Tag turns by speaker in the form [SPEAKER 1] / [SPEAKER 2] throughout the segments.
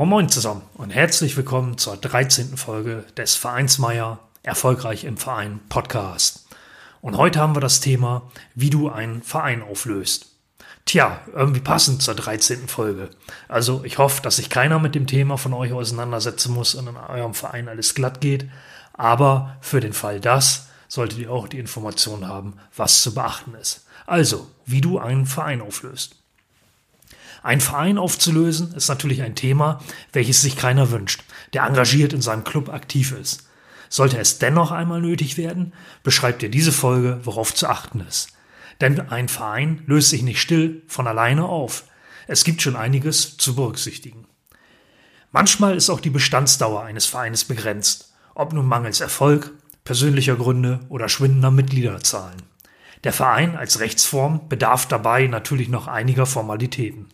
[SPEAKER 1] Moin Moin zusammen und herzlich willkommen zur 13. Folge des Vereinsmeier Erfolgreich im Verein Podcast. Und heute haben wir das Thema, wie du einen Verein auflöst. Tja, irgendwie passend zur 13. Folge. Also ich hoffe, dass sich keiner mit dem Thema von euch auseinandersetzen muss und in eurem Verein alles glatt geht. Aber für den Fall das solltet ihr auch die Information haben, was zu beachten ist. Also, wie du einen Verein auflöst. Ein Verein aufzulösen ist natürlich ein Thema, welches sich keiner wünscht, der engagiert in seinem Club aktiv ist. Sollte es dennoch einmal nötig werden, beschreibt dir diese Folge, worauf zu achten ist. Denn ein Verein löst sich nicht still von alleine auf. Es gibt schon einiges zu berücksichtigen. Manchmal ist auch die Bestandsdauer eines Vereines begrenzt, ob nun mangels Erfolg, persönlicher Gründe oder schwindender Mitgliederzahlen. Der Verein als Rechtsform bedarf dabei natürlich noch einiger Formalitäten.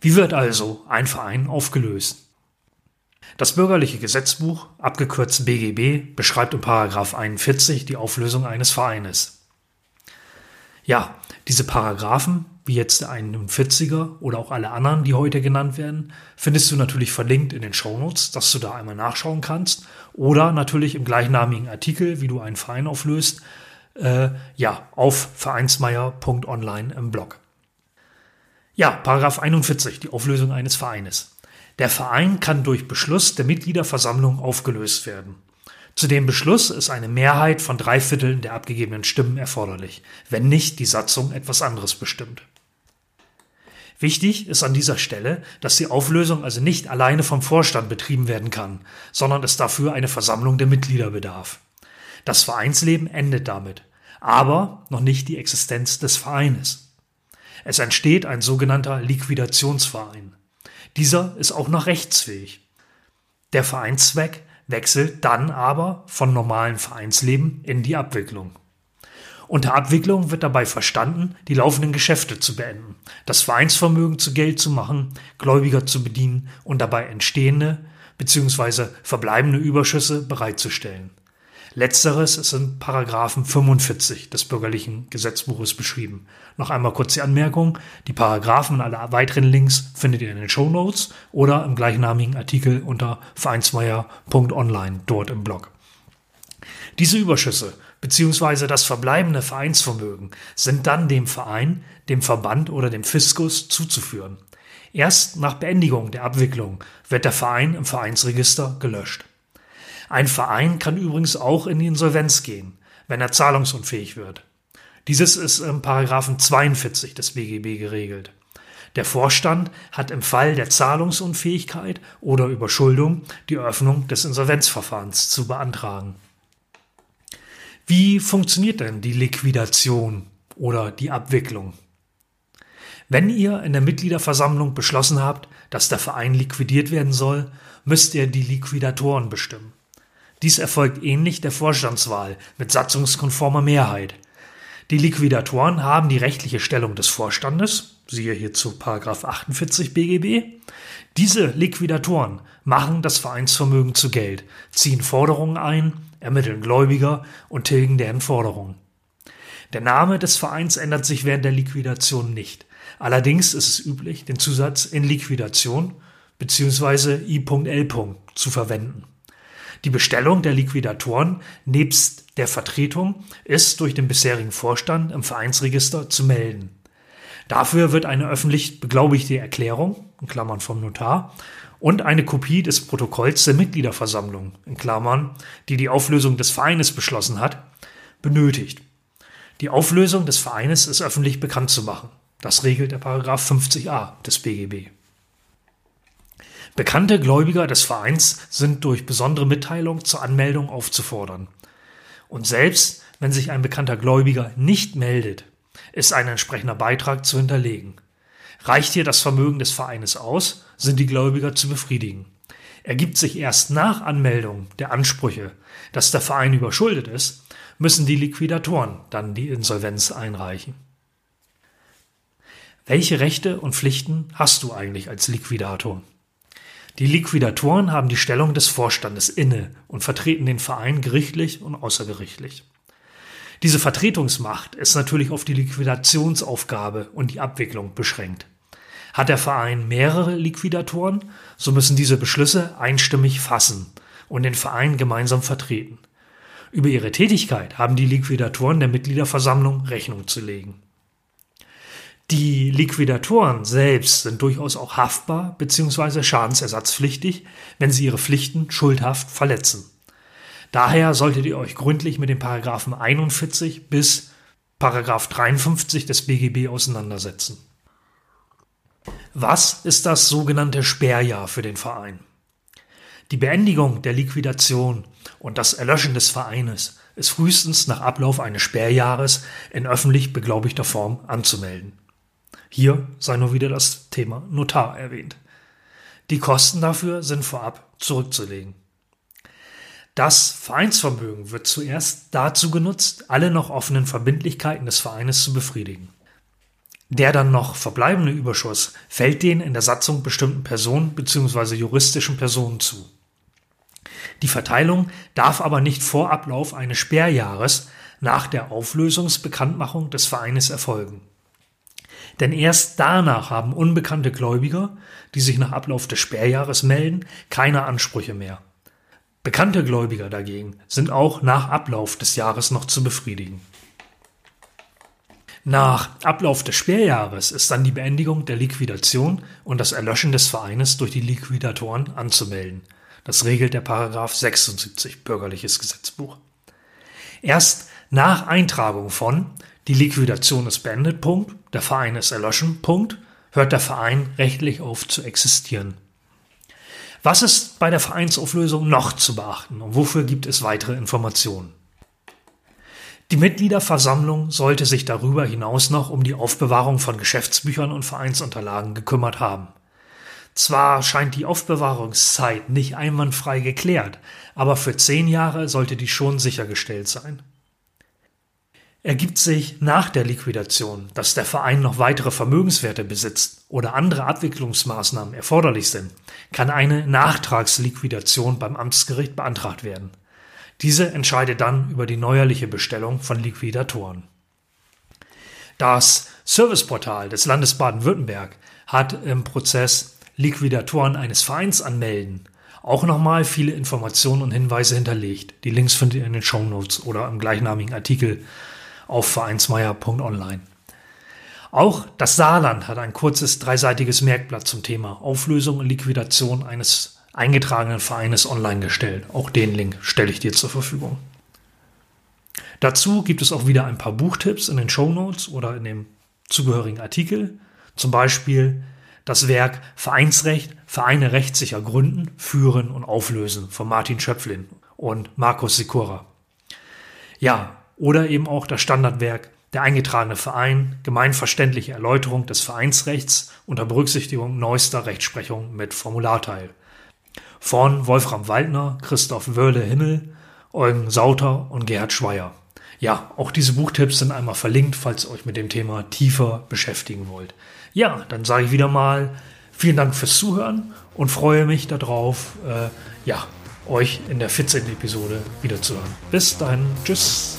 [SPEAKER 1] Wie wird also ein Verein aufgelöst? Das bürgerliche Gesetzbuch, abgekürzt BGB, beschreibt in Paragraph 41 die Auflösung eines Vereines. Ja, diese Paragraphen, wie jetzt der 41er oder auch alle anderen, die heute genannt werden, findest du natürlich verlinkt in den Shownotes, dass du da einmal nachschauen kannst. Oder natürlich im gleichnamigen Artikel, wie du einen Verein auflöst, äh, ja, auf vereinsmeier.online im Blog. Ja, Paragraph 41, die Auflösung eines Vereines. Der Verein kann durch Beschluss der Mitgliederversammlung aufgelöst werden. Zu dem Beschluss ist eine Mehrheit von drei Vierteln der abgegebenen Stimmen erforderlich, wenn nicht die Satzung etwas anderes bestimmt. Wichtig ist an dieser Stelle, dass die Auflösung also nicht alleine vom Vorstand betrieben werden kann, sondern es dafür eine Versammlung der Mitglieder bedarf. Das Vereinsleben endet damit, aber noch nicht die Existenz des Vereines. Es entsteht ein sogenannter Liquidationsverein. Dieser ist auch noch rechtsfähig. Der Vereinszweck wechselt dann aber von normalen Vereinsleben in die Abwicklung. Unter Abwicklung wird dabei verstanden, die laufenden Geschäfte zu beenden, das Vereinsvermögen zu Geld zu machen, Gläubiger zu bedienen und dabei entstehende bzw. verbleibende Überschüsse bereitzustellen. Letzteres ist in Paragraphen 45 des bürgerlichen Gesetzbuches beschrieben. Noch einmal kurz die Anmerkung. Die Paragraphen und alle weiteren Links findet ihr in den Show Notes oder im gleichnamigen Artikel unter vereinsmeier.online dort im Blog. Diese Überschüsse bzw. das verbleibende Vereinsvermögen sind dann dem Verein, dem Verband oder dem Fiskus zuzuführen. Erst nach Beendigung der Abwicklung wird der Verein im Vereinsregister gelöscht. Ein Verein kann übrigens auch in die Insolvenz gehen, wenn er zahlungsunfähig wird. Dieses ist im Paragraphen 42 des BGB geregelt. Der Vorstand hat im Fall der Zahlungsunfähigkeit oder Überschuldung die Eröffnung des Insolvenzverfahrens zu beantragen. Wie funktioniert denn die Liquidation oder die Abwicklung? Wenn ihr in der Mitgliederversammlung beschlossen habt, dass der Verein liquidiert werden soll, müsst ihr die Liquidatoren bestimmen. Dies erfolgt ähnlich der Vorstandswahl mit satzungskonformer Mehrheit. Die Liquidatoren haben die rechtliche Stellung des Vorstandes, siehe hierzu 48 BGB. Diese Liquidatoren machen das Vereinsvermögen zu Geld, ziehen Forderungen ein, ermitteln Gläubiger und tilgen deren Forderungen. Der Name des Vereins ändert sich während der Liquidation nicht. Allerdings ist es üblich, den Zusatz in Liquidation bzw. I.L. zu verwenden. Die Bestellung der Liquidatoren nebst der Vertretung ist durch den bisherigen Vorstand im Vereinsregister zu melden. Dafür wird eine öffentlich beglaubigte Erklärung, in Klammern vom Notar, und eine Kopie des Protokolls der Mitgliederversammlung, in Klammern, die die Auflösung des Vereines beschlossen hat, benötigt. Die Auflösung des Vereines ist öffentlich bekannt zu machen. Das regelt der Paragraph 50a des BGB. Bekannte Gläubiger des Vereins sind durch besondere Mitteilung zur Anmeldung aufzufordern. Und selbst wenn sich ein bekannter Gläubiger nicht meldet, ist ein entsprechender Beitrag zu hinterlegen. Reicht hier das Vermögen des Vereines aus, sind die Gläubiger zu befriedigen. Ergibt sich erst nach Anmeldung der Ansprüche, dass der Verein überschuldet ist, müssen die Liquidatoren dann die Insolvenz einreichen. Welche Rechte und Pflichten hast du eigentlich als Liquidator? Die Liquidatoren haben die Stellung des Vorstandes inne und vertreten den Verein gerichtlich und außergerichtlich. Diese Vertretungsmacht ist natürlich auf die Liquidationsaufgabe und die Abwicklung beschränkt. Hat der Verein mehrere Liquidatoren, so müssen diese Beschlüsse einstimmig fassen und den Verein gemeinsam vertreten. Über ihre Tätigkeit haben die Liquidatoren der Mitgliederversammlung Rechnung zu legen. Die Liquidatoren selbst sind durchaus auch haftbar bzw. schadensersatzpflichtig, wenn sie ihre Pflichten schuldhaft verletzen. Daher solltet ihr euch gründlich mit den Paragraphen 41 bis Paragraph 53 des BGB auseinandersetzen. Was ist das sogenannte Sperrjahr für den Verein? Die Beendigung der Liquidation und das Erlöschen des Vereines ist frühestens nach Ablauf eines Sperrjahres in öffentlich beglaubigter Form anzumelden. Hier sei nur wieder das Thema Notar erwähnt. Die Kosten dafür sind vorab zurückzulegen. Das Vereinsvermögen wird zuerst dazu genutzt, alle noch offenen Verbindlichkeiten des Vereines zu befriedigen. Der dann noch verbleibende Überschuss fällt den in der Satzung bestimmten Personen bzw. juristischen Personen zu. Die Verteilung darf aber nicht vor Ablauf eines Sperrjahres nach der Auflösungsbekanntmachung des Vereines erfolgen. Denn erst danach haben unbekannte Gläubiger, die sich nach Ablauf des Sperrjahres melden, keine Ansprüche mehr. Bekannte Gläubiger dagegen sind auch nach Ablauf des Jahres noch zu befriedigen. Nach Ablauf des Sperrjahres ist dann die Beendigung der Liquidation und das Erlöschen des Vereines durch die Liquidatoren anzumelden. Das regelt der Paragraph 76 Bürgerliches Gesetzbuch. Erst nach Eintragung von die Liquidation ist beendet, Punkt. Der Verein ist erloschen, Punkt. Hört der Verein rechtlich auf zu existieren. Was ist bei der Vereinsauflösung noch zu beachten und wofür gibt es weitere Informationen? Die Mitgliederversammlung sollte sich darüber hinaus noch um die Aufbewahrung von Geschäftsbüchern und Vereinsunterlagen gekümmert haben. Zwar scheint die Aufbewahrungszeit nicht einwandfrei geklärt, aber für zehn Jahre sollte die schon sichergestellt sein. Ergibt sich nach der Liquidation, dass der Verein noch weitere Vermögenswerte besitzt oder andere Abwicklungsmaßnahmen erforderlich sind, kann eine Nachtragsliquidation beim Amtsgericht beantragt werden. Diese entscheidet dann über die neuerliche Bestellung von Liquidatoren. Das Serviceportal des Landes Baden-Württemberg hat im Prozess Liquidatoren eines Vereins anmelden auch nochmal viele Informationen und Hinweise hinterlegt. Die Links findet ihr in den Show Notes oder im gleichnamigen Artikel auf vereinsmeier.online. Auch das Saarland hat ein kurzes dreiseitiges Merkblatt zum Thema Auflösung und Liquidation eines eingetragenen Vereines online gestellt. Auch den Link stelle ich dir zur Verfügung. Dazu gibt es auch wieder ein paar Buchtipps in den Show Notes oder in dem zugehörigen Artikel. Zum Beispiel das Werk Vereinsrecht, Vereine rechtssicher gründen, führen und auflösen von Martin Schöpflin und Markus Sikora. Ja, oder eben auch das Standardwerk Der eingetragene Verein, gemeinverständliche Erläuterung des Vereinsrechts unter Berücksichtigung neuester Rechtsprechung mit Formularteil. Von Wolfram Waldner, Christoph Wörle-Himmel, Eugen Sauter und Gerhard Schweier. Ja, auch diese Buchtipps sind einmal verlinkt, falls ihr euch mit dem Thema tiefer beschäftigen wollt. Ja, dann sage ich wieder mal vielen Dank fürs Zuhören und freue mich darauf, äh, ja, euch in der 14. Episode wiederzuhören. Bis dann, tschüss.